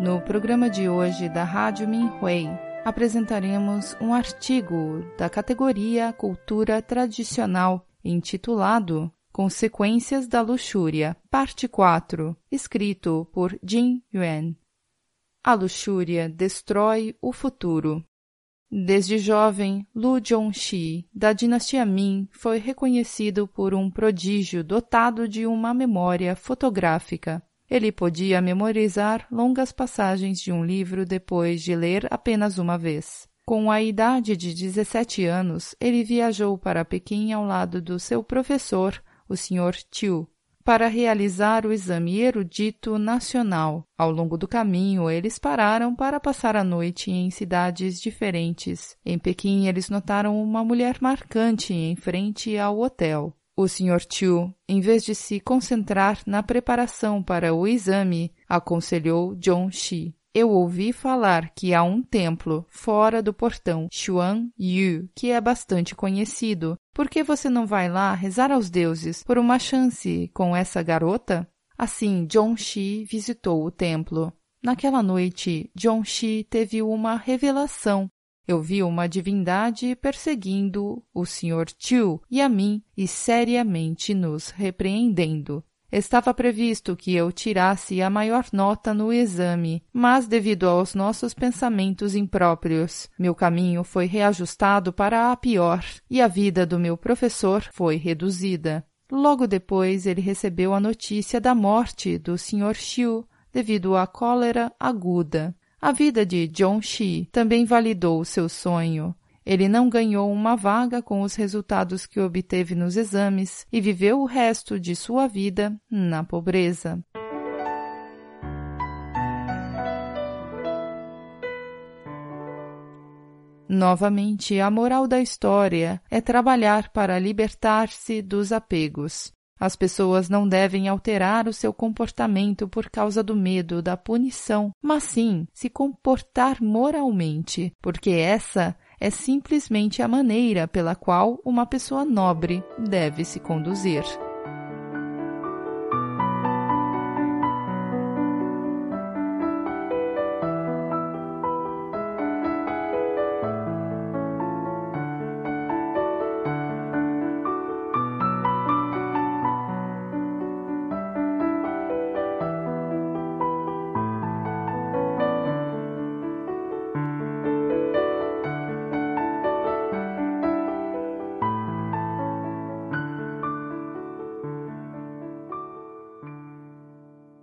No programa de hoje da Rádio Minhui, apresentaremos um artigo da categoria Cultura Tradicional, intitulado Consequências da Luxúria, parte 4, escrito por Jin Yuan. A luxúria destrói o futuro. Desde jovem, Lu Zhongxi, da dinastia Ming, foi reconhecido por um prodígio dotado de uma memória fotográfica. Ele podia memorizar longas passagens de um livro depois de ler apenas uma vez. Com a idade de 17 anos, ele viajou para Pequim ao lado do seu professor, o Sr. Tiu, para realizar o exame erudito nacional. Ao longo do caminho, eles pararam para passar a noite em cidades diferentes. Em Pequim, eles notaram uma mulher marcante em frente ao hotel. O Sr. Chu, em vez de se concentrar na preparação para o exame, aconselhou John Shi. Eu ouvi falar que há um templo fora do portão Xuan Yu, que é bastante conhecido. Por que você não vai lá rezar aos deuses por uma chance com essa garota? Assim, John Shi visitou o templo. Naquela noite, John Shi teve uma revelação eu vi uma divindade perseguindo o Sr. Chu e a mim e seriamente nos repreendendo. Estava previsto que eu tirasse a maior nota no exame, mas devido aos nossos pensamentos impróprios, meu caminho foi reajustado para a pior e a vida do meu professor foi reduzida. Logo depois, ele recebeu a notícia da morte do Sr. Xiu devido à cólera aguda. A vida de John Shi também validou seu sonho. Ele não ganhou uma vaga com os resultados que obteve nos exames e viveu o resto de sua vida na pobreza. Novamente, a moral da história é trabalhar para libertar-se dos apegos. As pessoas não devem alterar o seu comportamento por causa do medo da punição, mas sim se comportar moralmente, porque essa é simplesmente a maneira pela qual uma pessoa nobre deve se conduzir.